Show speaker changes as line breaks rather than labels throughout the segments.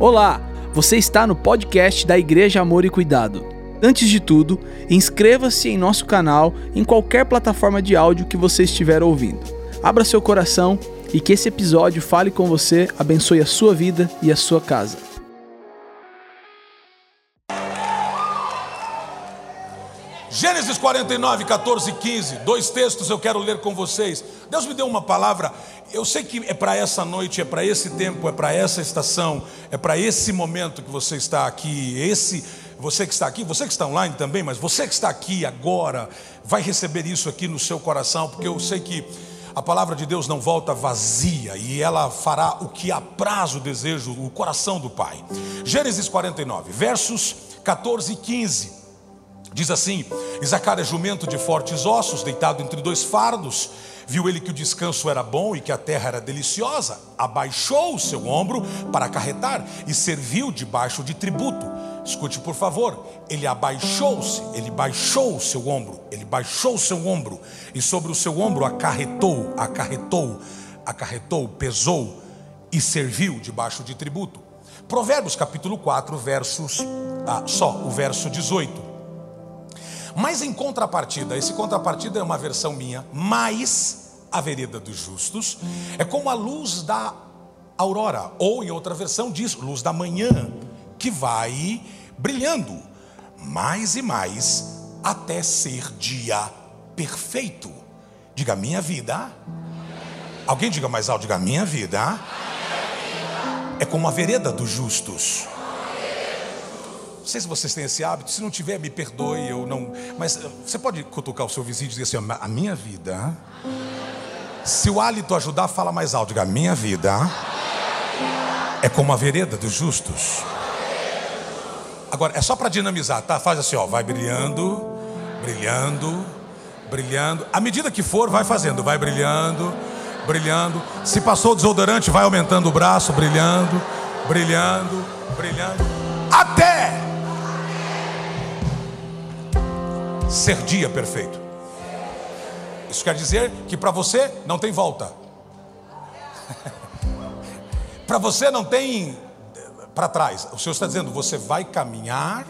Olá, você está no podcast da Igreja Amor e Cuidado. Antes de tudo, inscreva-se em nosso canal em qualquer plataforma de áudio que você estiver ouvindo. Abra seu coração e que esse episódio fale com você, abençoe a sua vida e a sua casa.
Gênesis 49, 14 e 15, dois textos eu quero ler com vocês. Deus me deu uma palavra, eu sei que é para essa noite, é para esse tempo, é para essa estação, é para esse momento que você está aqui. Esse, você que está aqui, você que está online também, mas você que está aqui agora, vai receber isso aqui no seu coração, porque eu sei que a palavra de Deus não volta vazia e ela fará o que apraz o desejo, o coração do Pai. Gênesis 49, versos 14 e 15. Diz assim: Isacar é jumento de fortes ossos, deitado entre dois fardos. Viu ele que o descanso era bom e que a terra era deliciosa. Abaixou o seu ombro para acarretar e serviu debaixo de tributo. Escute, por favor. Ele abaixou-se, ele baixou o seu ombro, ele baixou o seu ombro e sobre o seu ombro acarretou, acarretou, acarretou, pesou e serviu debaixo de tributo. Provérbios capítulo 4, versos, ah, só o verso 18. Mas em contrapartida, esse contrapartida é uma versão minha, mas a vereda dos justos é como a luz da aurora, ou em outra versão diz luz da manhã, que vai brilhando mais e mais até ser dia perfeito. Diga minha vida. Alguém diga mais alto, diga minha vida. É como a vereda dos justos. Sei se vocês têm esse hábito, se não tiver, me perdoe, eu não. Mas eh, você pode cutucar o seu vizinho e dizer assim: a minha vida. Se o hálito ajudar, fala mais alto, diga: a minha vida é como a vereda dos justos. Agora, é só para dinamizar, tá? Faz assim, ó, vai brilhando, brilhando, brilhando. À medida que for, vai fazendo, vai brilhando, brilhando. Se passou o desodorante, vai aumentando o braço, brilhando, brilhando, brilhando. Até ser dia perfeito. Isso quer dizer que para você não tem volta. para você não tem para trás. O Senhor está dizendo: você vai caminhar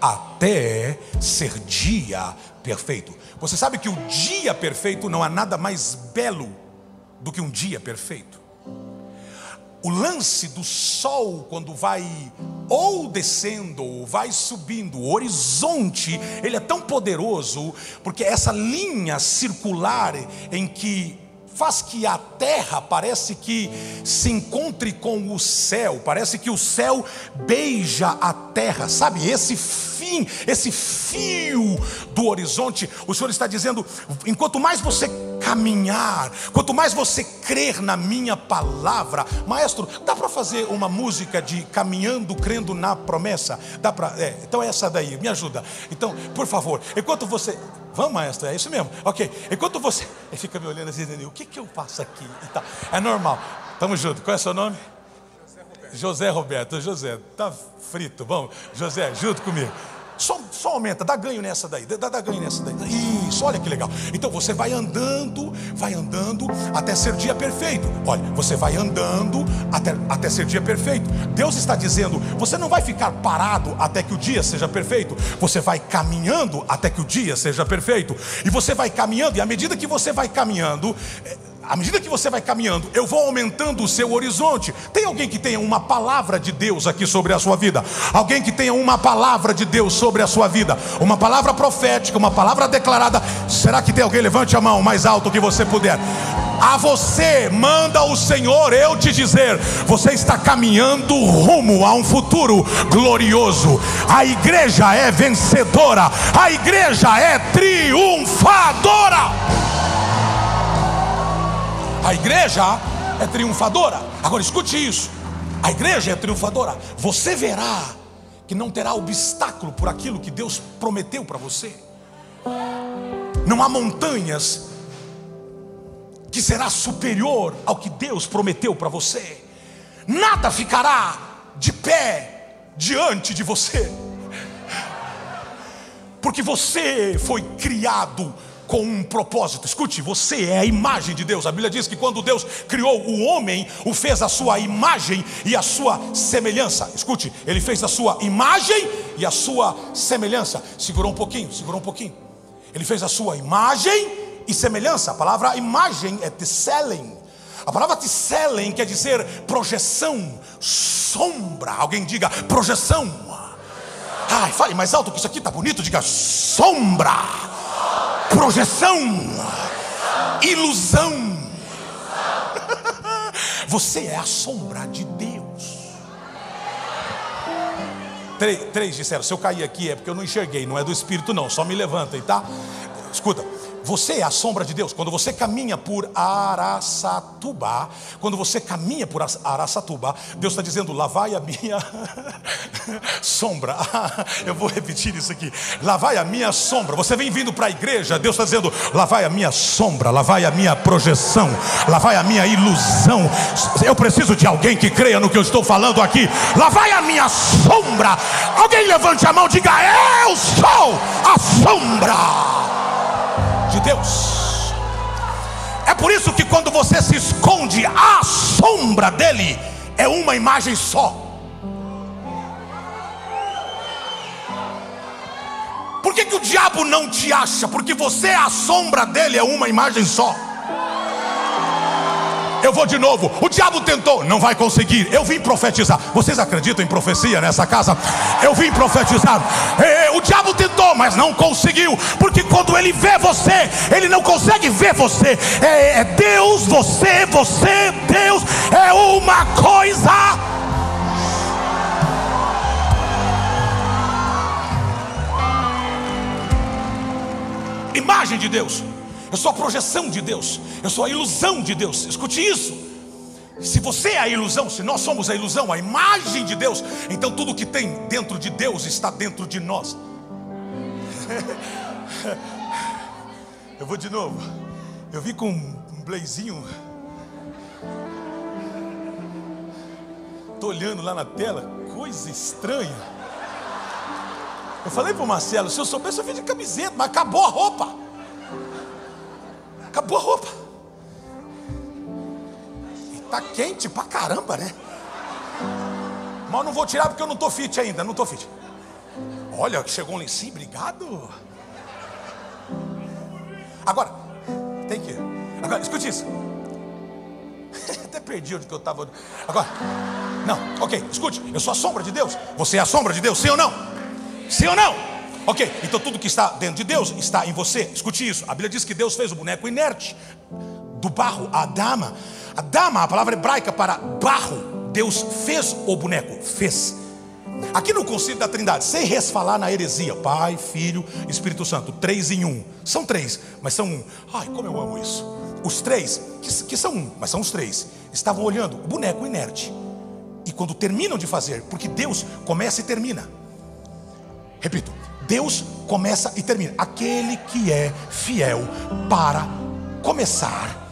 até ser dia perfeito. Você sabe que o dia perfeito não há nada mais belo do que um dia perfeito. O lance do sol quando vai ou descendo ou vai subindo, o horizonte, ele é tão poderoso, porque essa linha circular em que faz que a terra parece que se encontre com o céu, parece que o céu beija a terra, sabe? Esse fim, esse fio do horizonte, o Senhor está dizendo: enquanto mais você caminhar, quanto mais você crer na minha palavra, maestro, dá para fazer uma música de caminhando, crendo na promessa? Dá para? É, então é essa daí, me ajuda. Então, por favor, enquanto você Vamos, maestro, é isso mesmo. Ok. Enquanto você. Ele fica me olhando assim, o que, que eu faço aqui? Tá. É normal. Tamo junto. Qual é o seu nome? José Roberto. José, tá frito. Vamos, José, junto comigo. Só, só aumenta, dá ganho nessa daí, dá, dá ganho nessa daí. Isso, olha que legal. Então você vai andando, vai andando até ser dia perfeito. Olha, você vai andando até, até ser dia perfeito. Deus está dizendo: você não vai ficar parado até que o dia seja perfeito. Você vai caminhando até que o dia seja perfeito. E você vai caminhando, e à medida que você vai caminhando, à medida que você vai caminhando, eu vou aumentando o seu horizonte. Tem alguém que tenha uma palavra de Deus aqui sobre a sua vida? Alguém que tenha uma palavra de Deus sobre a sua vida? Uma palavra profética, uma palavra declarada. Será que tem alguém? Levante a mão mais alto que você puder. A você manda o Senhor eu te dizer: você está caminhando rumo a um futuro glorioso. A igreja é vencedora, a igreja é triunfadora. A igreja é triunfadora. Agora escute isso: a igreja é triunfadora. Você verá que não terá obstáculo por aquilo que Deus prometeu para você. Não há montanhas que será superior ao que Deus prometeu para você. Nada ficará de pé diante de você. Porque você foi criado com um propósito. Escute, você é a imagem de Deus. A Bíblia diz que quando Deus criou o homem, o fez a sua imagem e a sua semelhança. Escute, ele fez a sua imagem e a sua semelhança. Segurou um pouquinho, segurou um pouquinho. Ele fez a sua imagem e semelhança. A palavra imagem é tselem. A palavra tselem quer dizer projeção, sombra. Alguém diga projeção. Ai, fale mais alto que isso aqui está bonito. Diga sombra projeção, ilusão. Você é a sombra de Deus. Três, três disseram: se eu cair aqui é porque eu não enxerguei, não é do Espírito, não. Só me levantem, tá? Escuta, você é a sombra de Deus. Quando você caminha por Araçatuba, quando você caminha por Araçatuba, Deus está dizendo: lá vai a minha sombra. Eu vou repetir isso aqui: lá vai a minha sombra. Você vem vindo para a igreja, Deus está dizendo: lá vai a minha sombra, lá vai a minha projeção, lá vai a minha ilusão. Eu preciso de alguém que creia no que eu estou falando aqui. Lá vai a minha sombra. Alguém levante a mão e diga: Eu sou a sombra de Deus. É por isso que quando você se esconde à sombra dele, é uma imagem só. Por que, que o diabo não te acha? Porque você é a sombra dele, é uma imagem só. Eu vou de novo. O diabo tentou, não vai conseguir. Eu vim profetizar. Vocês acreditam em profecia nessa casa? Eu vim profetizar. É, o diabo tentou, mas não conseguiu. Porque quando ele vê você, ele não consegue ver você. É, é Deus, você, você, Deus. É uma coisa. Imagem de Deus eu sou a projeção de Deus, eu sou a ilusão de Deus. Escute isso. Se você é a ilusão, se nós somos a ilusão, a imagem de Deus, então tudo que tem dentro de Deus está dentro de nós. Eu vou de novo. Eu vi com um blazinho. Estou olhando lá na tela, coisa estranha. Eu falei para o Marcelo: se eu soubesse, eu vim de camiseta, mas acabou a roupa. Acabou a roupa. E tá quente pra caramba, né? Mas não vou tirar porque eu não tô fit ainda, não tô fit. Olha, chegou um lencinho, obrigado. Agora, tem que. Agora, escute isso. Até perdi onde que eu estava. Agora, não, ok, escute. Eu sou a sombra de Deus. Você é a sombra de Deus, sim ou não? Sim ou não? Ok, então tudo que está dentro de Deus está em você. Escute isso. A Bíblia diz que Deus fez o boneco inerte do barro, a dama. A dama, a palavra hebraica para barro. Deus fez o boneco, fez. Aqui no Conselho da Trindade, sem resfalar na heresia, Pai, Filho, Espírito Santo, três em um. São três, mas são um. Ai, como eu amo isso. Os três, que, que são um, mas são os três, estavam olhando o boneco inerte. E quando terminam de fazer, porque Deus começa e termina. Repito, Deus começa e termina. Aquele que é fiel para começar,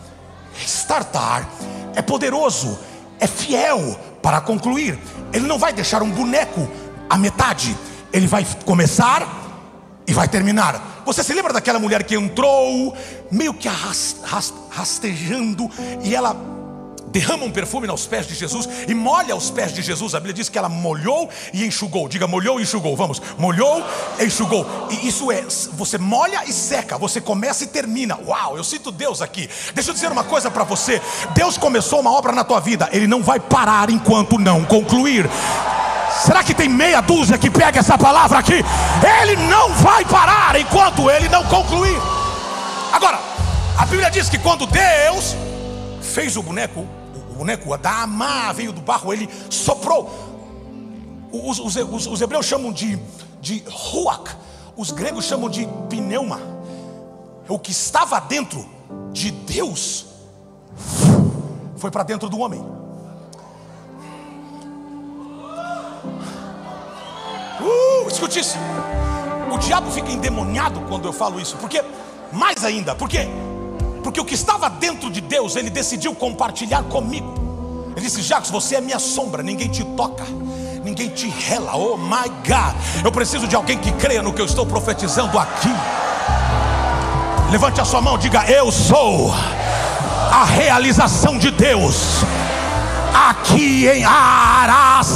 startar, é poderoso, é fiel para concluir. Ele não vai deixar um boneco à metade, ele vai começar e vai terminar. Você se lembra daquela mulher que entrou, meio que rastejando, e ela derrama um perfume aos pés de Jesus e molha os pés de Jesus. A Bíblia diz que ela molhou e enxugou. Diga, molhou e enxugou. Vamos, molhou e enxugou. E isso é, você molha e seca, você começa e termina. Uau, eu sinto Deus aqui. Deixa eu dizer uma coisa para você: Deus começou uma obra na tua vida, Ele não vai parar enquanto não concluir. Será que tem meia dúzia que pega essa palavra aqui? Ele não vai parar enquanto ele não concluir. Agora, a Bíblia diz que quando Deus fez o boneco, boneco da Amá veio do barro, ele soprou. Os, os, os, os hebreus chamam de, de ruach, os gregos chamam de pneuma. O que estava dentro de Deus foi para dentro do homem. Uh, escute isso. O diabo fica endemoniado quando eu falo isso, porque mais ainda, porque porque o que estava dentro de Deus, ele decidiu compartilhar comigo. Ele disse: Jacques, você é minha sombra, ninguém te toca, ninguém te rela. Oh my God, eu preciso de alguém que creia no que eu estou profetizando aqui. Levante a sua mão, diga: Eu sou a realização de Deus aqui em Araçatuba.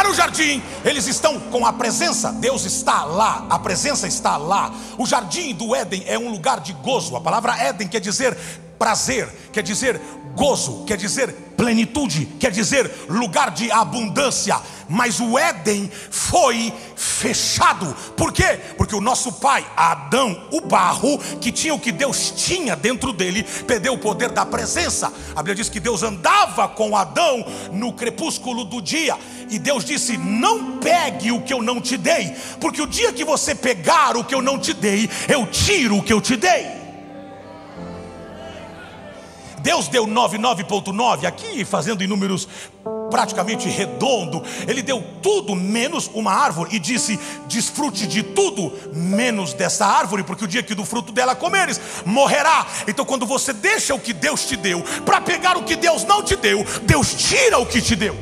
Lá no jardim, eles estão com a presença, Deus está lá, a presença está lá. O jardim do Éden é um lugar de gozo. A palavra Éden quer dizer prazer, quer dizer gozo, quer dizer plenitude, quer dizer lugar de abundância. Mas o Éden foi fechado. Por quê? Porque o nosso pai, Adão, o barro, que tinha o que Deus tinha dentro dele, perdeu o poder da presença. A Bíblia diz que Deus andava com Adão no crepúsculo do dia. E Deus disse: Não pegue o que eu não te dei, porque o dia que você pegar o que eu não te dei, eu tiro o que eu te dei. Deus deu 99,9 aqui, fazendo em números praticamente redondo. Ele deu tudo menos uma árvore e disse: Desfrute de tudo menos dessa árvore, porque o dia que do fruto dela comeres, morrerá. Então, quando você deixa o que Deus te deu para pegar o que Deus não te deu, Deus tira o que te deu.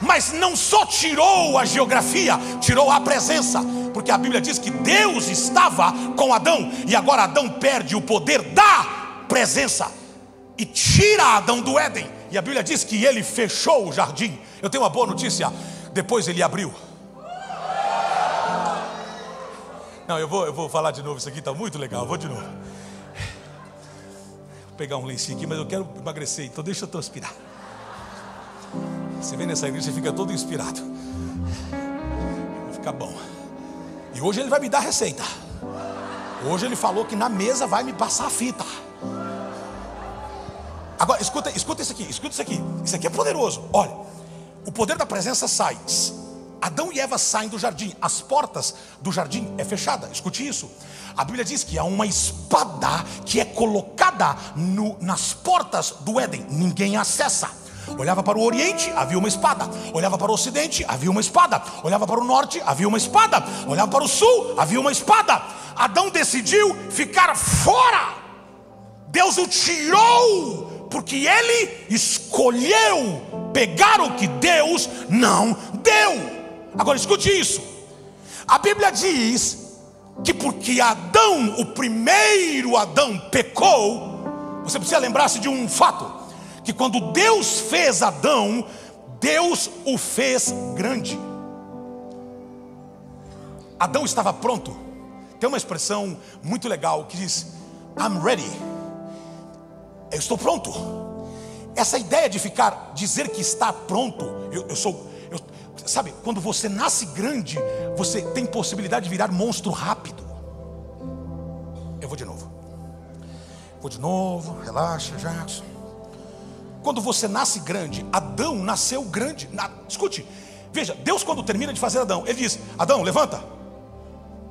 Mas não só tirou a geografia, tirou a presença, porque a Bíblia diz que Deus estava com Adão e agora Adão perde o poder da presença e tira Adão do Éden. E a Bíblia diz que ele fechou o jardim. Eu tenho uma boa notícia. Depois ele abriu. Não, eu vou, eu vou falar de novo. Isso aqui está muito legal. Eu vou de novo. Vou pegar um lencinho aqui, mas eu quero emagrecer. Então deixa eu transpirar. Você vem nessa igreja e fica todo inspirado. Vai ficar bom. E hoje ele vai me dar receita. Hoje ele falou que na mesa vai me passar a fita. Agora, escuta, escuta isso aqui, escuta isso aqui. Isso aqui é poderoso. Olha, o poder da presença sai. Adão e Eva saem do jardim, as portas do jardim é fechada. Escute isso. A Bíblia diz que há uma espada que é colocada no, nas portas do Éden. Ninguém acessa. Olhava para o Oriente, havia uma espada. Olhava para o Ocidente, havia uma espada. Olhava para o Norte, havia uma espada. Olhava para o Sul, havia uma espada. Adão decidiu ficar fora. Deus o tirou porque ele escolheu pegar o que Deus não deu. Agora escute isso. A Bíblia diz que porque Adão, o primeiro Adão, pecou, você precisa lembrar-se de um fato: que quando Deus fez Adão, Deus o fez grande. Adão estava pronto. Tem uma expressão muito legal que diz: I'm ready eu estou pronto. Essa ideia de ficar, dizer que está pronto, eu, eu sou, eu, sabe, quando você nasce grande, você tem possibilidade de virar monstro rápido. Eu vou de novo, vou de novo, relaxa, Jackson. Quando você nasce grande, Adão nasceu grande. Na, escute, veja, Deus quando termina de fazer Adão, ele diz: Adão, levanta.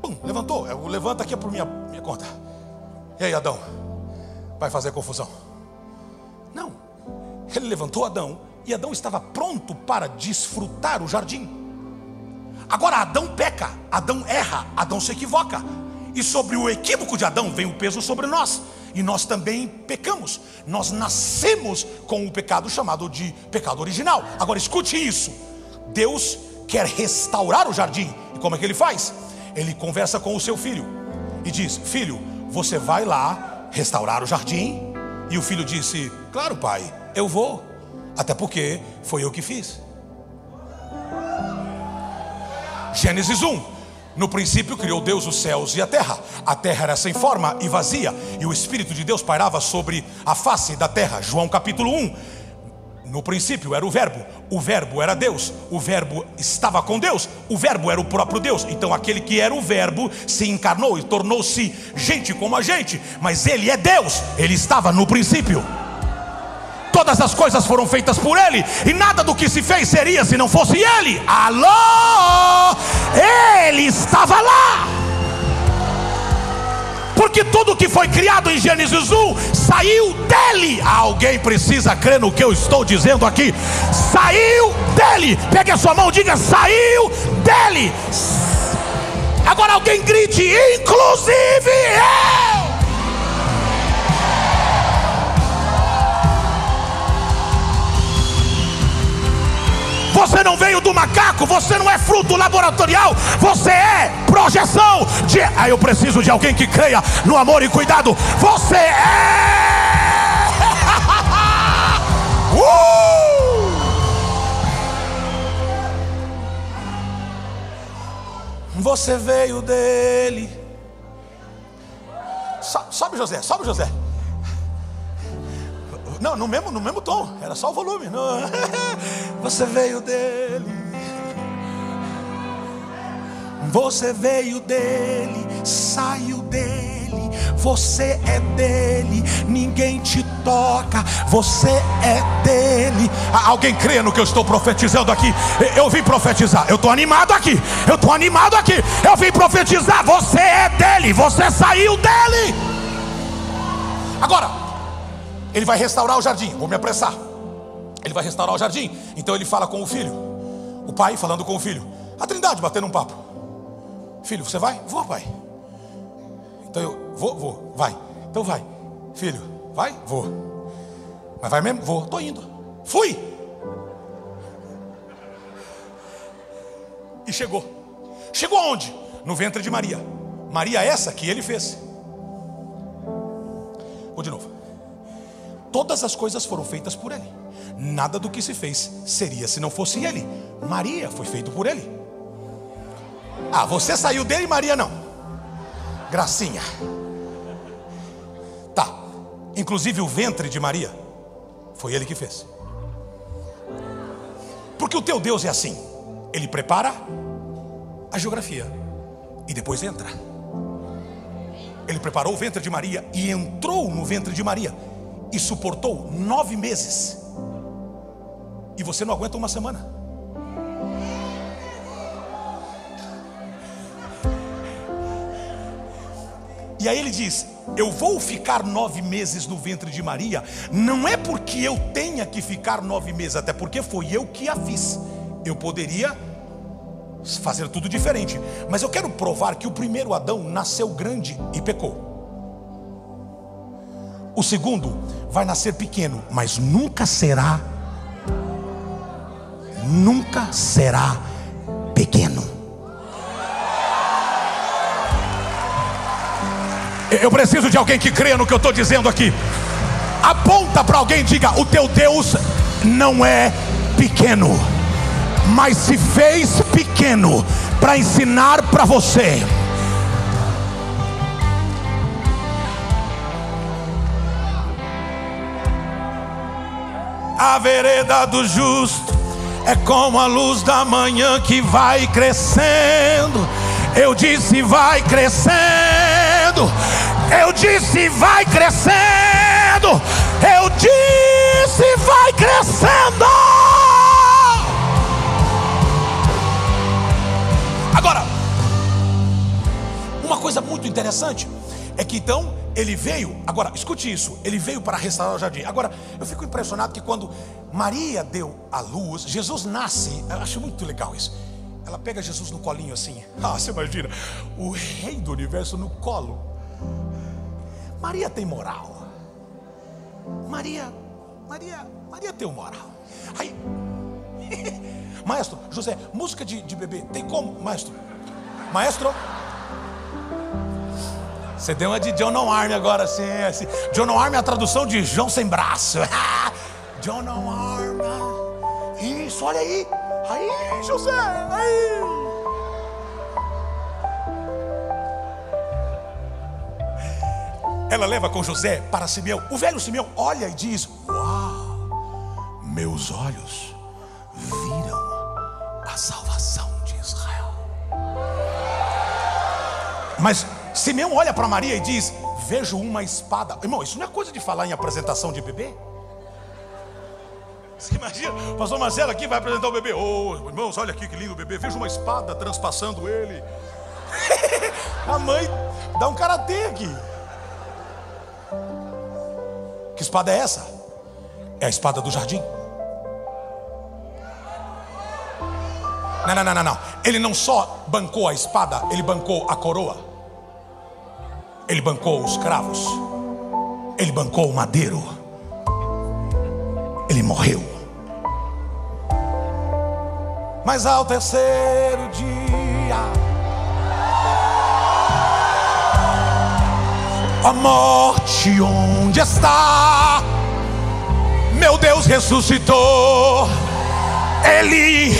Pum, levantou. Eu levanta aqui é por minha, minha conta. E aí, Adão? Vai fazer confusão? Não. Ele levantou Adão e Adão estava pronto para desfrutar o jardim. Agora Adão peca, Adão erra, Adão se equivoca. E sobre o equívoco de Adão vem o peso sobre nós. E nós também pecamos. Nós nascemos com o pecado chamado de pecado original. Agora escute isso. Deus quer restaurar o jardim. E como é que ele faz? Ele conversa com o seu filho e diz: Filho, você vai lá restaurar o jardim e o filho disse: Claro, pai, eu vou. Até porque foi eu que fiz. Gênesis 1. No princípio criou Deus os céus e a terra. A terra era sem forma e vazia, e o Espírito de Deus pairava sobre a face da terra. João capítulo 1. No princípio era o Verbo, o Verbo era Deus, o Verbo estava com Deus, o Verbo era o próprio Deus. Então aquele que era o Verbo se encarnou e tornou-se gente como a gente, mas ele é Deus, ele estava no princípio. Todas as coisas foram feitas por ele, e nada do que se fez seria se não fosse ele. Alô! Ele estava lá porque tudo que foi criado em Gênesis 1 saiu dele. Alguém precisa crer no que eu estou dizendo aqui. Saiu dele. Pegue a sua mão, diga: saiu dele. Agora alguém grite, inclusive eu. Você não veio do macaco, você não é fruto laboratorial, você é projeção de. Aí eu preciso de alguém que creia no amor e cuidado. Você é. uh! Você veio dele. Sobe, José, sobe, José. Não, no mesmo, no mesmo tom, era só o volume. Não. Você veio dele. Você veio dele, saiu dele. Você é dele, ninguém te toca. Você é dele. Alguém crê no que eu estou profetizando aqui? Eu vim profetizar. Eu estou animado aqui. Eu estou animado aqui. Eu vim profetizar. Você é dele. Você saiu dele. Agora, ele vai restaurar o jardim. Vou me apressar. Ele vai restaurar o jardim. Então ele fala com o filho. O pai falando com o filho. A trindade batendo um papo. Filho, você vai? Vou, pai. Então eu vou, vou, vai. Então vai. Filho, vai? Vou. Mas vai mesmo? Vou. Tô indo. Fui. E chegou. Chegou aonde? No ventre de Maria. Maria essa que ele fez. Vou de novo. Todas as coisas foram feitas por ele. Nada do que se fez seria se não fosse ele. Maria foi feito por ele. Ah, você saiu dele Maria não. Gracinha. Tá. Inclusive o ventre de Maria foi ele que fez. Porque o teu Deus é assim. Ele prepara a geografia e depois entra. Ele preparou o ventre de Maria e entrou no ventre de Maria e suportou nove meses, e você não aguenta uma semana. E aí ele diz: Eu vou ficar nove meses no ventre de Maria, não é porque eu tenha que ficar nove meses, até porque foi eu que a fiz. Eu poderia fazer tudo diferente, mas eu quero provar que o primeiro Adão nasceu grande e pecou. O segundo vai nascer pequeno, mas nunca será, nunca será pequeno. Eu preciso de alguém que creia no que eu estou dizendo aqui. Aponta para alguém e diga: O teu Deus não é pequeno, mas se fez pequeno para ensinar para você. A vereda do justo é como a luz da manhã que vai crescendo. Eu disse, vai crescendo. Eu disse, vai crescendo. Eu disse, vai crescendo. Agora, uma coisa muito interessante é que então ele veio, agora escute isso, ele veio para restaurar o jardim. Agora, eu fico impressionado que quando Maria deu a luz, Jesus nasce, eu acho muito legal isso. Ela pega Jesus no colinho assim. Ah, você imagina, o rei do universo no colo. Maria tem moral. Maria, Maria, Maria tem moral. Aí, maestro, José, música de, de bebê, tem como, maestro? Maestro, você deu uma de John Arm agora, assim, assim. John Arm é a tradução de João sem braço. John Arm. Isso, olha aí. Aí, José, aí. Ela leva com José para Simeão. O velho Simeão olha e diz: Uau, meus olhos viram a salvação de Israel. Mas Simeão olha para Maria e diz: Vejo uma espada. Irmão, isso não é coisa de falar em apresentação de bebê? Você imagina, o pastor Marcelo aqui vai apresentar o bebê. Oh, irmãos, olha aqui que lindo o bebê. Vejo uma espada transpassando ele. A mãe dá um karatê aqui. Que espada é essa? É a espada do jardim. Não, não, não, não. Ele não só bancou a espada, ele bancou a coroa. Ele bancou os cravos, ele bancou o madeiro, ele morreu. mas ao terceiro dia. A morte onde está? Meu Deus ressuscitou. Ele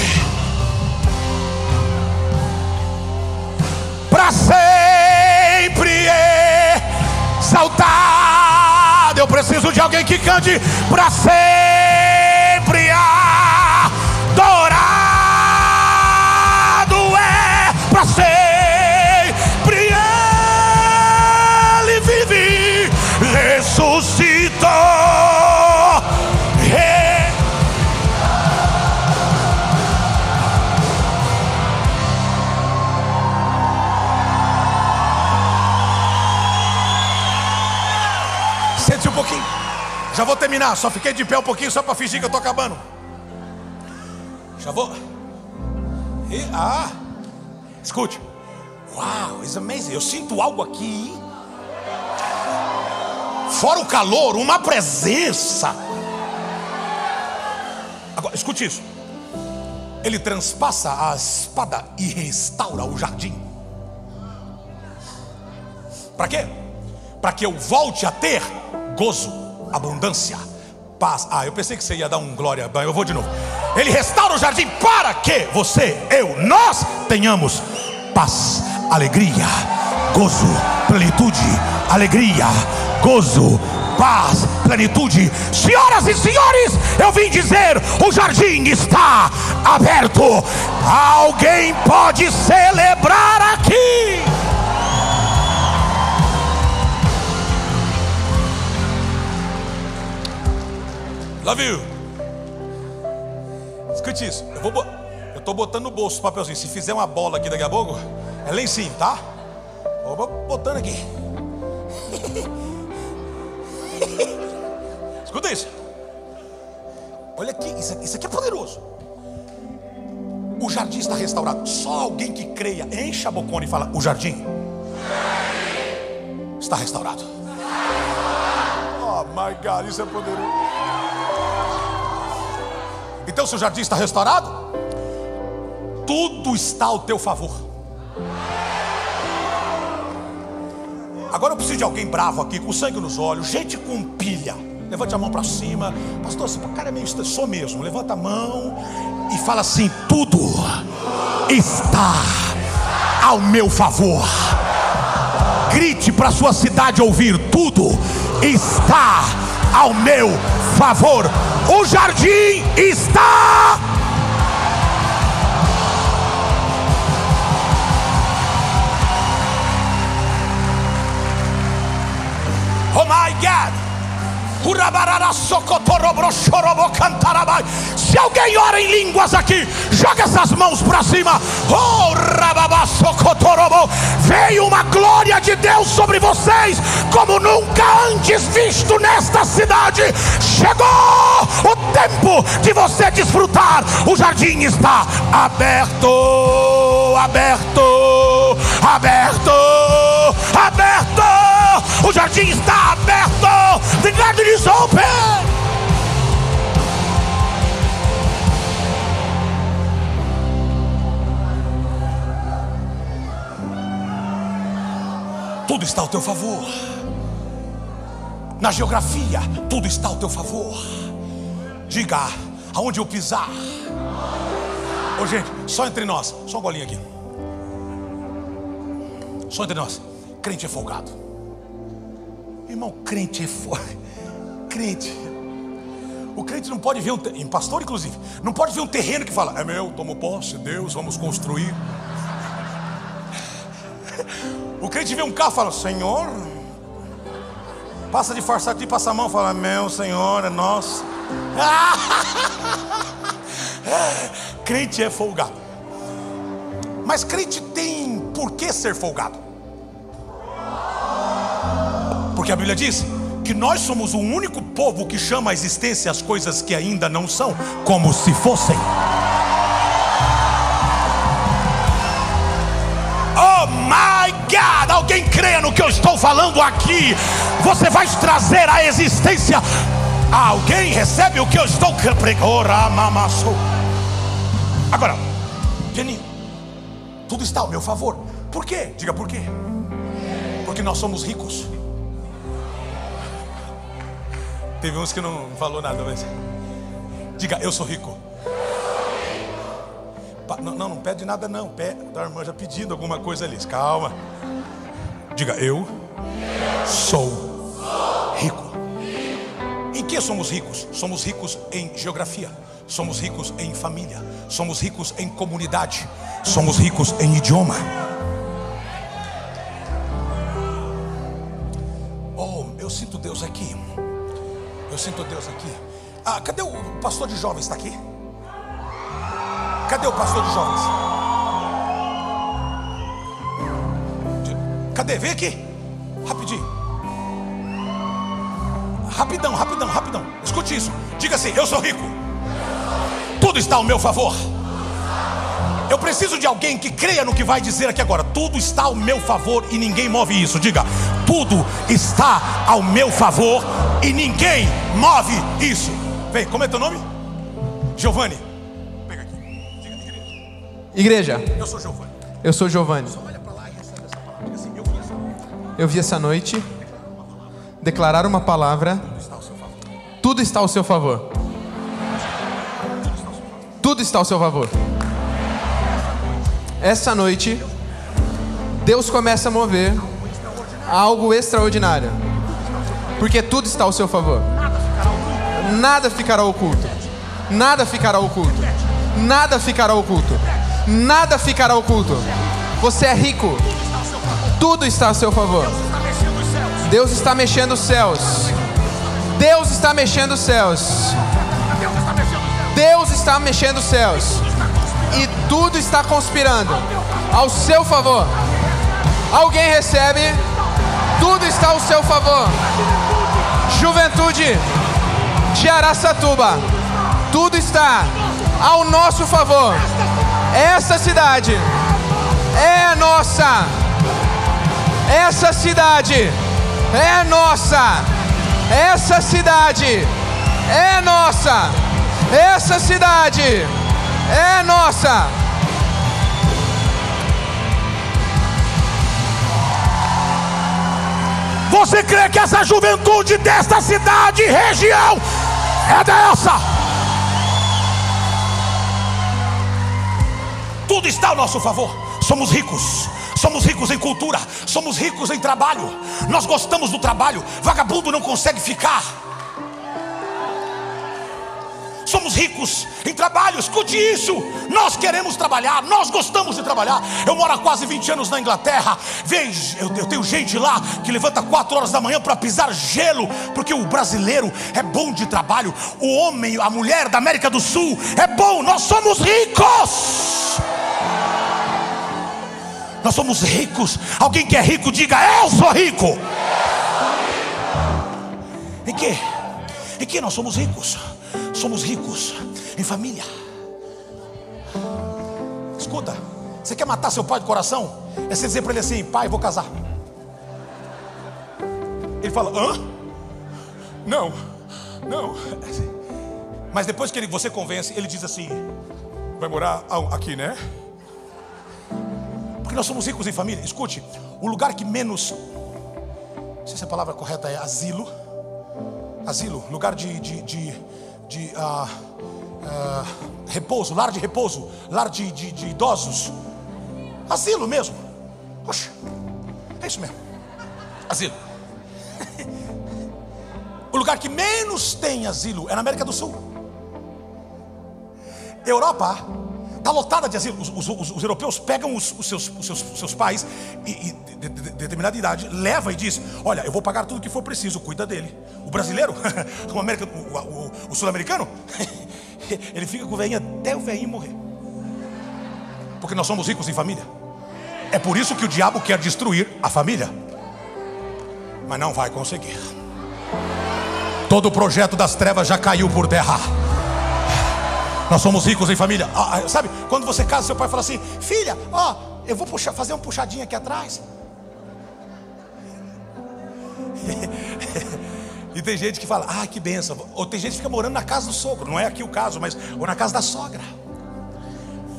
para sempre exaltado. Eu preciso de alguém que cante para sempre adorado é para sempre Já vou terminar. Só fiquei de pé um pouquinho só para fingir que eu estou acabando. Já vou. E, ah, escute. Uau, it's amazing. Eu sinto algo aqui. Fora o calor, uma presença. Agora, escute isso. Ele transpassa a espada e restaura o jardim. Para quê? Para que eu volte a ter gozo, abundância, paz. Ah, eu pensei que você ia dar um glória, eu vou de novo. Ele restaura o jardim para que você, eu, nós tenhamos paz, alegria, gozo, plenitude, alegria, gozo, paz, plenitude. Senhoras e senhores, eu vim dizer: o jardim está aberto. Alguém pode celebrar aqui. Love you. Escute isso. Eu, vou, eu tô botando no bolso o papelzinho. Se fizer uma bola aqui daqui a pouco, é lá em cima, tá? Vou bo- botando aqui. Escuta isso. Olha aqui, isso aqui, isso aqui é poderoso. O jardim está restaurado. Só alguém que creia, enche a bocona e fala: O jardim está restaurado. Oh my God, isso é poderoso. Então, se o jardim está restaurado, tudo está ao teu favor. Agora eu preciso de alguém bravo aqui, com sangue nos olhos, gente com pilha. Levante a mão para cima, pastor. Esse cara é meio sou mesmo. Levanta a mão e fala assim: tudo está ao meu favor. Grite para sua cidade ouvir: tudo está ao meu favor. O jardim está. Se alguém ora em línguas aqui, joga essas mãos para cima. Oh. Veio uma glória de Deus sobre vocês, como nunca antes visto nesta cidade. Chegou o tempo de você desfrutar. O jardim está aberto, aberto, aberto, aberto. O jardim está aberto. The garden is open. Tudo está ao teu favor. Na geografia, tudo está ao teu favor. Diga aonde eu pisar. Ô gente, só entre nós, só um golinho aqui. Só entre nós. Crente é folgado. Irmão, crente é folgado. Crente. O crente não pode ver um, pastor inclusive, não pode ver um terreno que fala, é meu, tomo posse, Deus, vamos construir. O crente vê um carro e fala, Senhor, passa de farsato e passa a mão fala, meu Senhor, é nosso. crente é folgado. Mas crente tem por que ser folgado? Porque a Bíblia diz que nós somos o único povo que chama a existência as coisas que ainda não são, como se fossem. Oh my God! Alguém creia no que eu estou falando aqui? Você vai trazer à existência. Alguém recebe o que eu estou pregando? Agora, tudo está ao meu favor. Por quê? Diga por quê? Porque nós somos ricos. Teve uns que não falou nada, mas. Diga, eu sou rico. Não, não, não pede nada, não. Pede, a irmã já pedindo alguma coisa ali. Calma. Diga, eu sou rico. Em que somos ricos? Somos ricos em geografia. Somos ricos em família. Somos ricos em comunidade. Somos ricos em idioma. Oh, eu sinto Deus aqui. Eu sinto Deus aqui. Ah, cadê o pastor de jovens? Está aqui? Cadê o pastor de jovens? Cadê? Vem aqui. Rapidinho. Rapidão, rapidão, rapidão. Escute isso. Diga assim: Eu sou rico. Tudo está ao meu favor. Eu preciso de alguém que creia no que vai dizer aqui agora. Tudo está ao meu favor e ninguém move isso. Diga: Tudo está ao meu favor e ninguém move isso. Vem, como é teu nome? Giovanni. Pega aqui. Diga,
igreja.
igreja. Eu sou Giovanni.
Eu sou Giovanni. Assim, eu vi essa noite declarar uma palavra. Tudo está ao seu favor. Está ao seu favor. Essa noite, Deus começa a mover algo extraordinário. Porque tudo está ao seu favor. Nada ficará oculto. Nada ficará oculto. Nada ficará oculto. Nada ficará oculto. Você é rico. Tudo está a seu favor. Deus está mexendo os céus. Deus está mexendo os céus. Deus está mexendo os céus. E tudo está conspirando ao seu favor. Alguém recebe, tudo está ao seu favor. Juventude de Araçatuba, tudo está ao nosso favor. Essa cidade é nossa. Essa cidade é nossa. Essa cidade é nossa. Essa cidade é nossa.
Você crê que essa juventude desta cidade e região é dessa? Tudo está ao nosso favor. Somos ricos. Somos ricos em cultura, somos ricos em trabalho. Nós gostamos do trabalho. Vagabundo não consegue ficar. Somos ricos em trabalho, escute isso. Nós queremos trabalhar, nós gostamos de trabalhar. Eu moro há quase 20 anos na Inglaterra. Vejo, eu, eu tenho gente lá que levanta 4 horas da manhã para pisar gelo, porque o brasileiro é bom de trabalho. O homem, a mulher da América do Sul é bom. Nós somos ricos. Nós somos ricos. Alguém que é rico, diga: Eu sou rico. Em que? Em que nós somos ricos? Somos ricos em família. Escuta, você quer matar seu pai de coração? É você dizer para ele assim: pai, vou casar. Ele fala: hã? Não, não. Mas depois que ele, você convence, ele diz assim: vai morar aqui, né? Porque nós somos ricos em família. Escute, o lugar que menos, não sei se a palavra correta é asilo, asilo, lugar de, de, de de uh, uh, repouso, lar de repouso, lar de, de, de idosos, asilo mesmo. Poxa, é isso mesmo, asilo. o lugar que menos tem asilo é na América do Sul. Europa está lotada de asilo. Os, os, os, os europeus pegam os, seus, seus, seus, pais e, e de, de, de, determinada idade, leva e diz: Olha, eu vou pagar tudo que for preciso, cuida dele. O brasileiro, o, América, o, o, o sul-americano, ele fica com o velhinho até o velhinho morrer. Porque nós somos ricos em família. É por isso que o diabo quer destruir a família. Mas não vai conseguir. Todo o projeto das trevas já caiu por terra. Nós somos ricos em família. Ah, ah, sabe, quando você casa, seu pai fala assim: Filha, ó, eu vou puxar, fazer uma puxadinha aqui atrás. e tem gente que fala: Ah, que benção. Ou tem gente que fica morando na casa do sogro. Não é aqui o caso, mas ou na casa da sogra.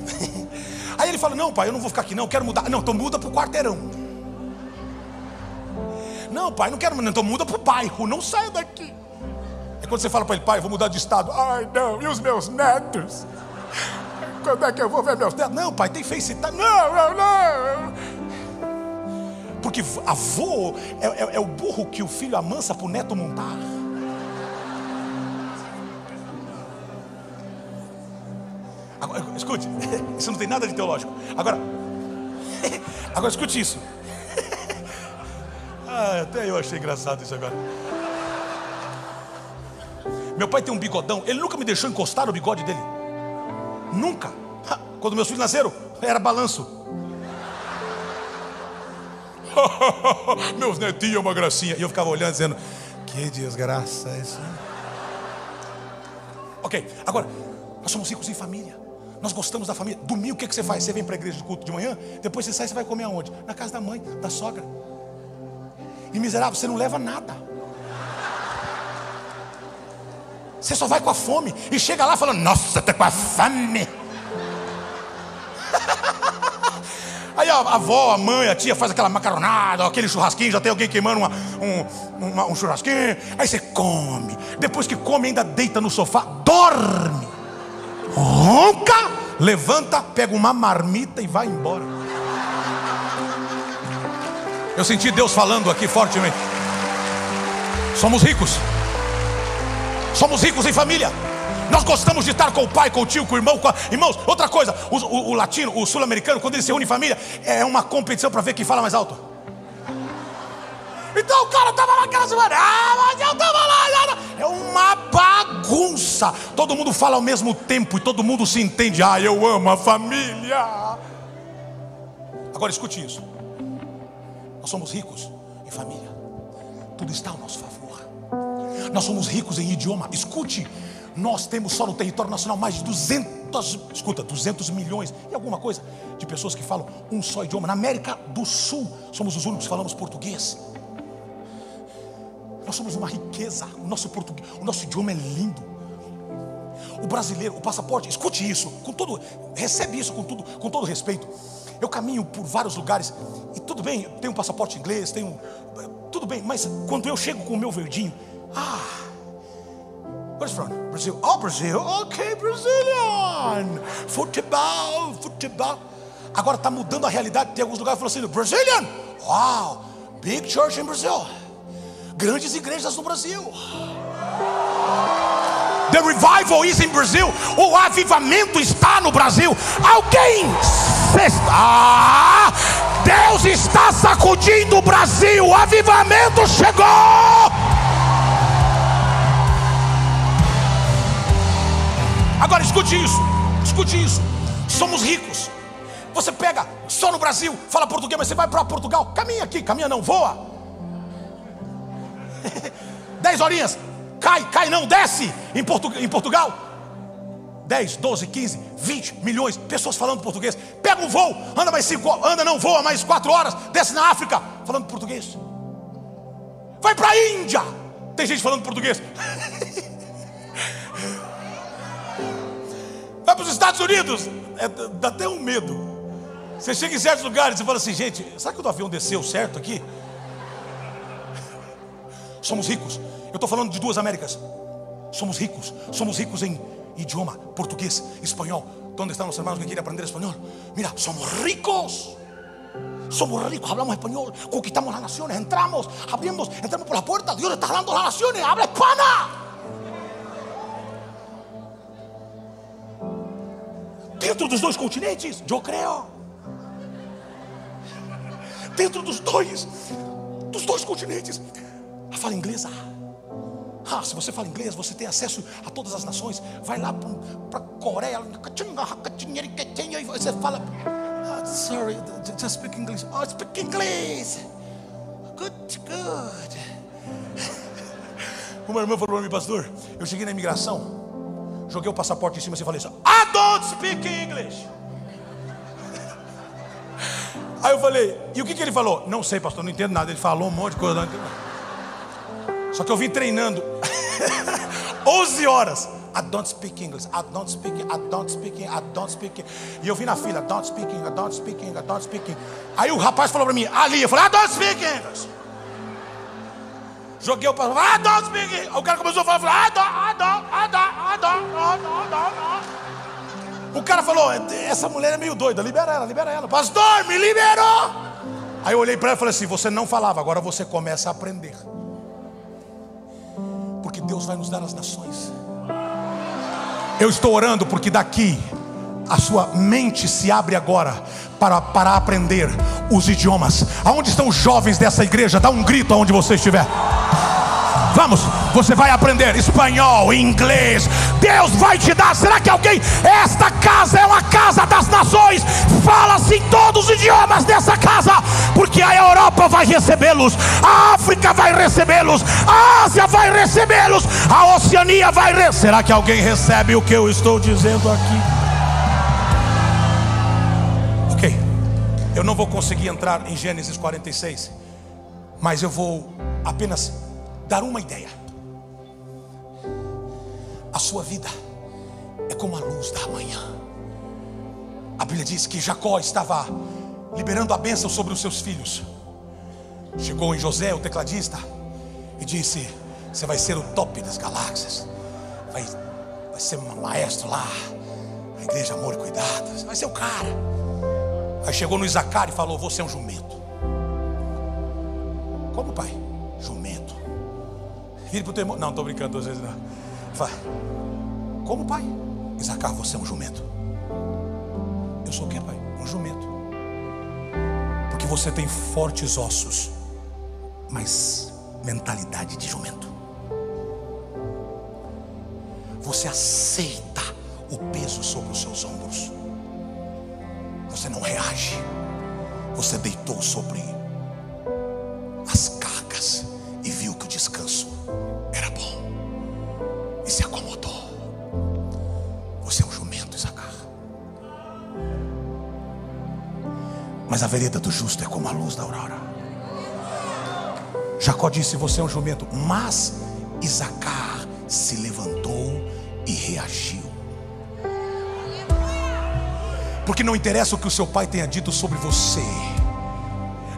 ele fala: Não, pai, eu não vou ficar aqui, não, quero mudar. Não, então muda para o quarteirão. Não, pai, não quero, não, então muda para o bairro, não saia daqui. Quando você fala para ele, pai, eu vou mudar de estado. Ai, não, e os meus netos? Quando é que eu vou ver meus netos? Não, pai, tem FaceTime. Não, não, não. Porque avô é, é, é o burro que o filho amansa para o neto montar. Agora, escute, isso não tem nada de teológico. Agora, agora escute isso. Ah, até eu achei engraçado isso agora. Meu pai tem um bigodão, ele nunca me deixou encostar no bigode dele. Nunca. Quando meus filhos nasceram, era balanço. meus netinhos uma gracinha. E eu ficava olhando, dizendo: Que desgraça é isso. Ok, agora, nós somos ricos em família. Nós gostamos da família. Domingo o que, que você faz? Você vem para a igreja de culto de manhã, depois você sai, você vai comer aonde? Na casa da mãe, da sogra. E miserável, você não leva nada. Você só vai com a fome e chega lá falando: Nossa, estou com a fome. Aí a avó, a mãe, a tia faz aquela macaronada, aquele churrasquinho, já tem alguém queimando uma, um, uma, um churrasquinho. Aí você come. Depois que come, ainda deita no sofá, dorme. Ronca, levanta, pega uma marmita e vai embora. Eu senti Deus falando aqui fortemente. Somos ricos. Somos ricos em família. Nós gostamos de estar com o pai, com o tio, com o irmão, com a... irmãos. Outra coisa, o, o, o latino, o sul-americano, quando ele se reúne em família, é uma competição para ver quem fala mais alto. Então o cara estava naquela semana, ah, mas eu estava lá, é uma bagunça. Todo mundo fala ao mesmo tempo e todo mundo se entende. Ah, eu amo a família. Agora escute isso. Nós somos ricos em família. Tudo está ao nosso favor. Nós somos ricos em idioma. Escute, nós temos só no território nacional mais de 200, escuta, 200 milhões e alguma coisa de pessoas que falam um só idioma. Na América do Sul, somos os únicos que falamos português. Nós somos uma riqueza. O nosso português, o nosso idioma é lindo. O brasileiro, o passaporte, escute isso, com todo, recebe isso com tudo, com todo respeito. Eu caminho por vários lugares e tudo bem, tenho um passaporte inglês, tenho tudo bem, mas quando eu chego com o meu verdinho, ah, Where's from? Brazil. Oh, Brazil. Ok, Brazilian. Futebol, futebol. Agora está mudando a realidade. Tem alguns lugares falam assim: Brazilian. Wow, big church in Brazil. Grandes igrejas no Brasil. The revival is in Brazil. O avivamento está no Brasil. Alguém está. Ah, Deus está sacudindo o Brasil. O avivamento chegou. Agora escute isso, escute isso. Somos ricos. Você pega só no Brasil, fala português, mas você vai para Portugal, caminha aqui, caminha não, voa. Dez horinhas, cai, cai não, desce em, Portu em Portugal. 10, 12, 15, 20 milhões de pessoas falando português. Pega um voo, anda mais cinco, anda não voa mais quatro horas, desce na África falando português. Vai para a Índia, tem gente falando português. Vai para os Estados Unidos, é, dá até um medo. Você chega em certos lugares e fala assim, gente, será que o avião desceu certo aqui? Somos ricos. Eu estou falando de duas Américas. Somos ricos. Somos ricos em idioma português, espanhol. Onde estão os hermanos que querem aprender espanhol? Mira, somos ricos. Somos ricos, hablamos español, conquistamos las naciones, entramos, abrimos, entramos por la puerta, Dios está a las naciones, habla hispana. Dentro dos dois continentes, eu creio. Dentro dos dois, dos dois continentes, a fala inglesa. Ah, se você fala inglês, você tem acesso a todas as nações. Vai lá para a Coreia, e você fala. Oh, sorry, just speak English. Oh, speak English. Good, good. Uma irmã falou para mim, pastor, eu cheguei na imigração. Joguei o passaporte em cima e falei assim: I don't speak English. Aí eu falei: E o que, que ele falou? Não sei, pastor, não entendo nada. Ele falou um monte de coisa. Só que eu vim treinando 11 horas I don't speak English, I don't speak, I don't speak, I don't speak. E eu vi na fila, don't speak I don't speak I don't speak. Aí o rapaz falou para mim, ali, eu falei, I don't speak English. Joguei o pastor, speak English. O cara começou a falar, falei, I don't, I don't, I don't, I don't, I don't, I don't. O cara falou, essa mulher é meio doida, libera ela, libera ela. Pastor, me liberou. Aí eu olhei para ela e falei assim: Você não falava, agora você começa a aprender. Porque Deus vai nos dar as nações. Eu estou orando porque daqui a sua mente se abre agora para, para aprender os idiomas. Aonde estão os jovens dessa igreja? Dá um grito aonde você estiver. Vamos, você vai aprender espanhol, inglês. Deus vai te dar. Será que alguém? Esta casa é uma casa das nações. Fala-se em todos os idiomas dessa casa, porque a Europa vai recebê-los, a África vai recebê-los, a Ásia vai recebê-los, a Oceania vai receber. Será que alguém recebe o que eu estou dizendo aqui? Eu não vou conseguir entrar em Gênesis 46, mas eu vou apenas dar uma ideia. A sua vida é como a luz da manhã. A Bíblia diz que Jacó estava liberando a bênção sobre os seus filhos. Chegou em José, o tecladista, e disse: Você vai ser o top das galáxias, vai, vai ser um maestro lá, a igreja Amor e Cuidado, você vai ser o cara. Aí chegou no Isacar e falou: Você é um jumento. Como pai? Jumento. Vire para o teu irmão. Não, estou brincando, às vezes não. Fala, Como pai? Isacar, você é um jumento. Eu sou o que, pai? Um jumento. Porque você tem fortes ossos, mas mentalidade de jumento. Você aceita o peso sobre os seus ombros. Você não reage. Você deitou sobre as cargas e viu que o descanso era bom. E se acomodou. Você é um jumento, Isacar. Mas a vereda do justo é como a luz da aurora. Jacó disse: Você é um jumento. Mas Isacar se levantou e reagiu. Porque não interessa o que o seu pai tenha dito sobre você.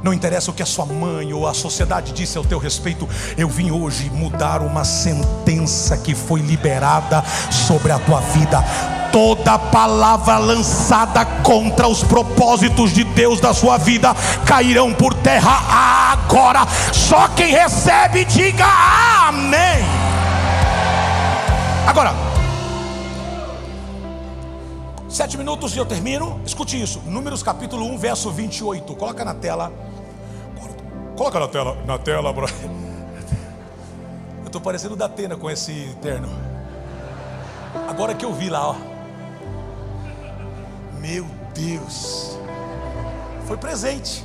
Não interessa o que a sua mãe ou a sociedade disse ao teu respeito. Eu vim hoje mudar uma sentença que foi liberada sobre a tua vida. Toda palavra lançada contra os propósitos de Deus da sua vida cairão por terra agora. Só quem recebe, diga amém. Agora, Sete minutos e eu termino. Escute isso. Números capítulo 1, verso 28. Coloca na tela. Coloca na tela. Na tela, bro. Eu estou parecendo da Atena com esse terno. Agora que eu vi lá, ó. Meu Deus. Foi presente.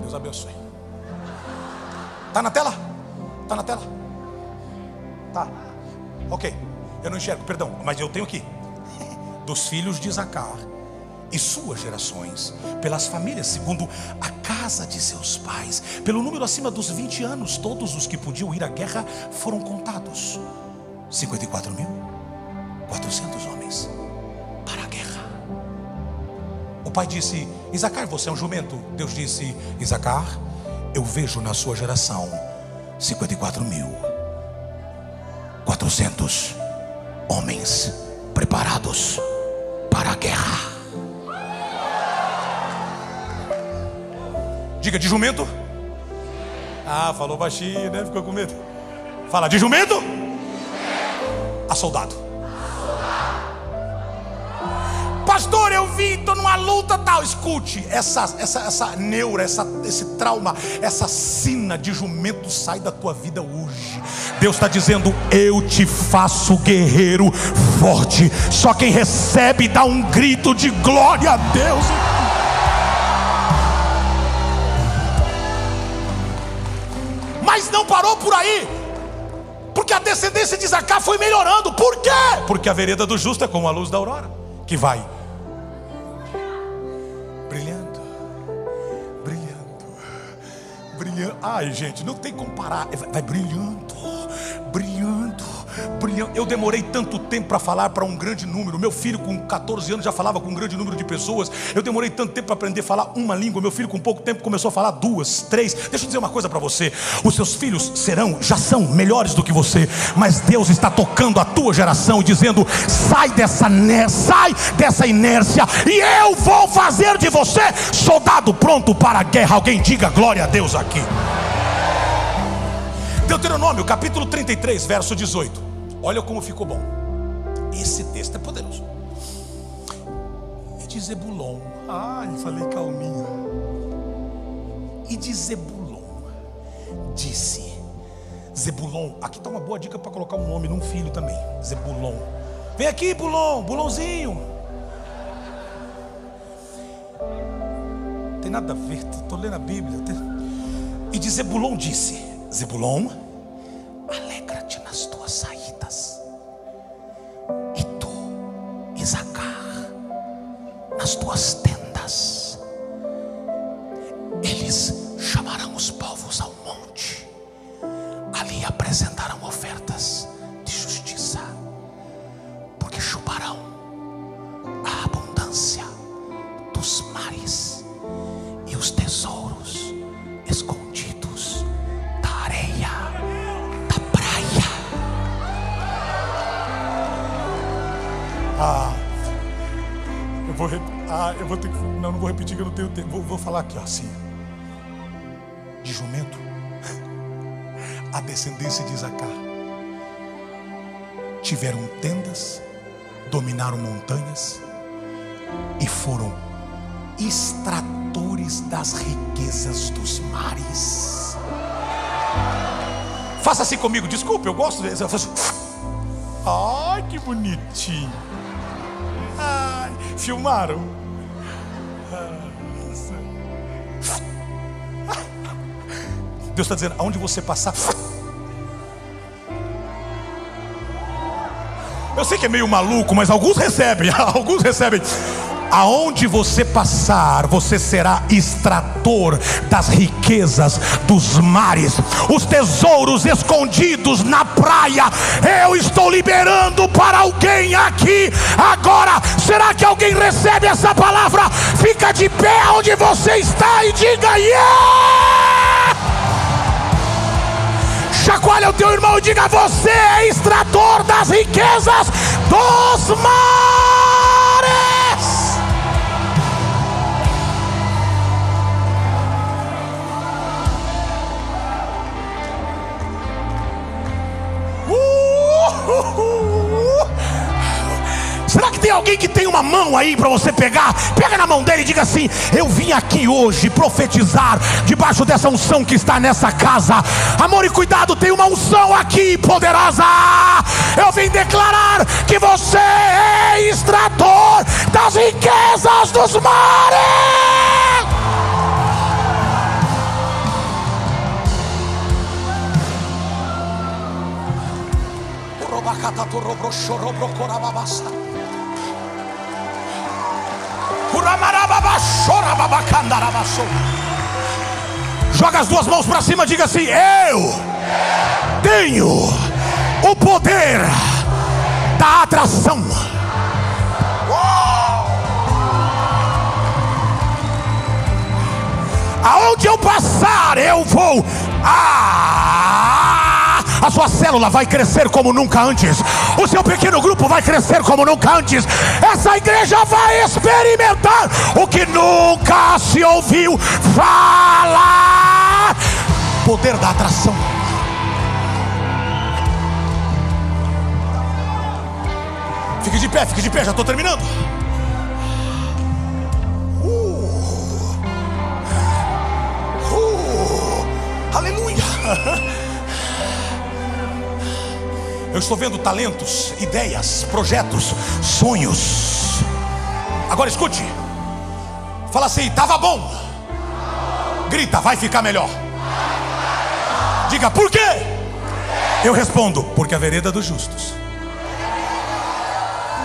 Deus abençoe. Tá na tela? Tá na tela? Tá. Ok. Eu não enxergo, perdão, mas eu tenho aqui. Dos filhos de Zacar e suas gerações, pelas famílias, segundo a casa de seus pais, pelo número acima dos 20 anos, todos os que podiam ir à guerra foram contados: 54 mil, 400 homens para a guerra. O pai disse: Isacar, você é um jumento. Deus disse: Isacar, eu vejo na sua geração 54 mil, 400 homens preparados para a guerra. Diga de jumento. Ah, falou baixinho, né? Ficou com medo. Fala de jumento. A soldado. Pastor, eu vi, estou numa luta tal. Escute, essa, essa, essa neura, essa, esse trauma, essa sina de jumento sai da tua vida hoje. Deus está dizendo: Eu te faço guerreiro forte. Só quem recebe dá um grito de glória a Deus. Mas não parou por aí. Porque a descendência de Zacá foi melhorando. Por quê? Porque a vereda do justo é como a luz da aurora, que vai Ai, gente, não tem como parar. Vai, vai brilhando, brilhando, Eu demorei tanto tempo para falar para um grande número. Meu filho, com 14 anos, já falava com um grande número de pessoas. Eu demorei tanto tempo para aprender a falar uma língua. Meu filho, com pouco tempo, começou a falar duas, três. Deixa eu dizer uma coisa para você: os seus filhos serão, já são melhores do que você, mas Deus está tocando a tua geração e dizendo: sai dessa, sai dessa inércia, e eu vou fazer de você soldado pronto para a guerra. Alguém diga glória a Deus aqui. Deuteronômio capítulo 33, verso 18. Olha como ficou bom. Esse texto é poderoso. E de Zebulon. Ai, falei calminho. E de Zebulon disse: Zebulon, aqui está uma boa dica para colocar um nome num filho também. Zebulon. Vem aqui, Bulon, Bulonzinho. Tem nada a ver, estou lendo a Bíblia. E de Zebulon disse: Zebulon, alegra-te nas tuas nas tuas tendas. Eles falar aqui, ó, assim. De jumento, a descendência de Isacar tiveram tendas, dominaram montanhas e foram extratores das riquezas dos mares. Faça assim comigo, desculpe, eu gosto desse. Ai, que bonitinho. Ai, filmaram. Deus está dizendo: aonde você passar. Eu sei que é meio maluco, mas alguns recebem, alguns recebem. Aonde você passar, você será extrator das riquezas dos mares, os tesouros escondidos na praia. Eu estou liberando para alguém aqui agora. Será que alguém recebe essa palavra? Fica de pé onde você está e diga: Yeah! Chacoalha o teu irmão e diga: Você é extrator das riquezas dos mares. Alguém que tem uma mão aí para você pegar? Pega na mão dele e diga assim: Eu vim aqui hoje profetizar debaixo dessa unção que está nessa casa. Amor e cuidado, tem uma unção aqui poderosa. Eu vim declarar que você é extrator das riquezas dos mares. Joga as duas mãos para cima, diga assim: Eu tenho o poder da atração. Aonde eu passar, eu vou. Ah! A sua célula vai crescer como nunca antes, o seu pequeno grupo vai crescer como nunca antes, essa igreja vai experimentar o que nunca se ouviu falar poder da atração. Fique de pé, fique de pé, já estou terminando. Uh, uh, aleluia. Eu estou vendo talentos, ideias, projetos, sonhos. Agora escute. Fala assim: estava bom. Grita, vai ficar melhor. Diga, por quê? Eu respondo: porque a vereda dos justos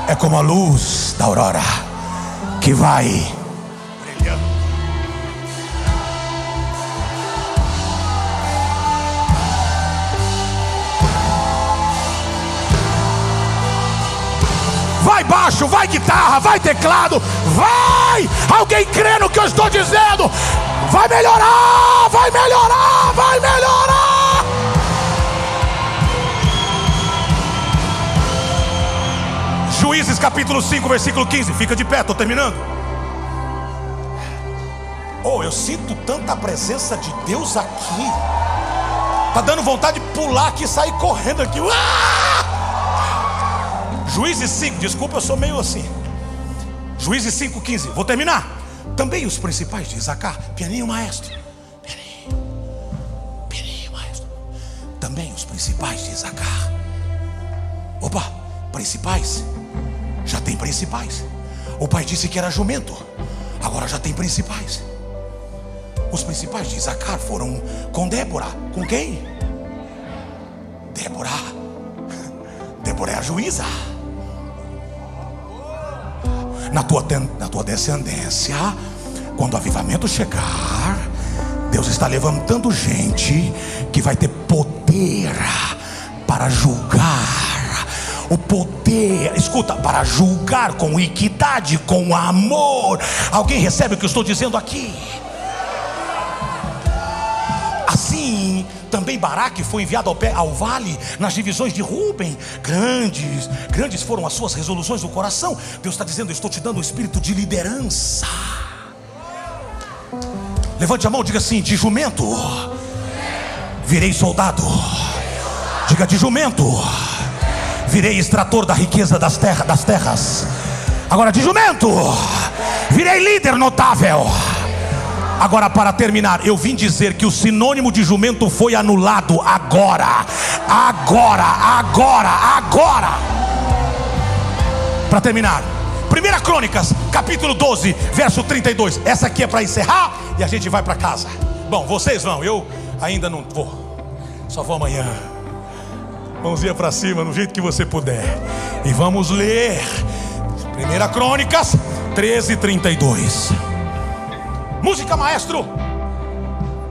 é como a luz da aurora que vai vai baixo, vai guitarra, vai teclado, vai! Alguém crê no que eu estou dizendo? Vai melhorar, vai melhorar, vai melhorar! Juízes capítulo 5, versículo 15. Fica de pé, estou terminando. Oh, eu sinto tanta presença de Deus aqui. Tá dando vontade de pular aqui e sair correndo aqui. Juízes 5, desculpa, eu sou meio assim. Juízes 5, 15. Vou terminar. Também os principais de Isacar, pianinho maestro. Pianinho, pianinho maestro. Também os principais de Isacar. Opa, principais. Já tem principais. O pai disse que era jumento. Agora já tem principais. Os principais de Isacar foram com Débora. Com quem? Débora. Débora é a juíza. Na tua, na tua descendência, quando o avivamento chegar, Deus está levantando gente que vai ter poder para julgar. O poder, escuta, para julgar com equidade, com amor. Alguém recebe o que eu estou dizendo aqui? Assim, também Baraque foi enviado ao, pé, ao vale, nas divisões de Ruben. Grandes, grandes foram as suas resoluções do coração. Deus está dizendo: estou te dando um espírito de liderança. Levante a mão, diga assim: de jumento, virei soldado. Diga de jumento, virei extrator da riqueza das, terra, das terras. Agora de jumento, virei líder notável. Agora, para terminar, eu vim dizer que o sinônimo de jumento foi anulado agora. Agora, agora, agora. Para terminar, 1 Crônicas, capítulo 12, verso 32. Essa aqui é para encerrar e a gente vai para casa. Bom, vocês vão, eu ainda não vou. Só vou amanhã. Mãozinha para cima, no jeito que você puder. E vamos ler. 1 Crônicas 13, 32. Música maestro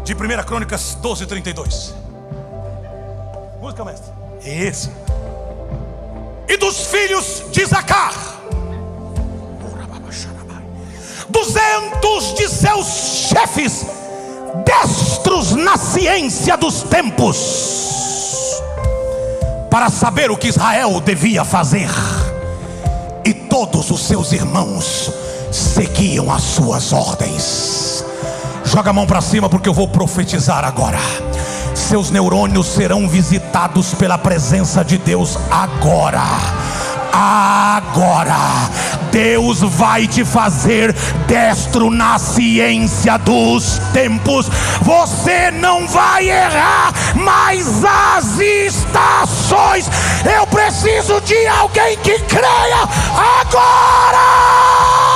de 1 Crônicas 12, 32. Música maestro. Esse. E dos filhos de Zacar. Duzentos de seus chefes, destros na ciência dos tempos, para saber o que Israel devia fazer, e todos os seus irmãos seguiam as suas ordens. Joga a mão para cima porque eu vou profetizar agora. Seus neurônios serão visitados pela presença de Deus agora. Agora, Deus vai te fazer destro na ciência dos tempos. Você não vai errar mais as estações. Eu preciso de alguém que creia agora.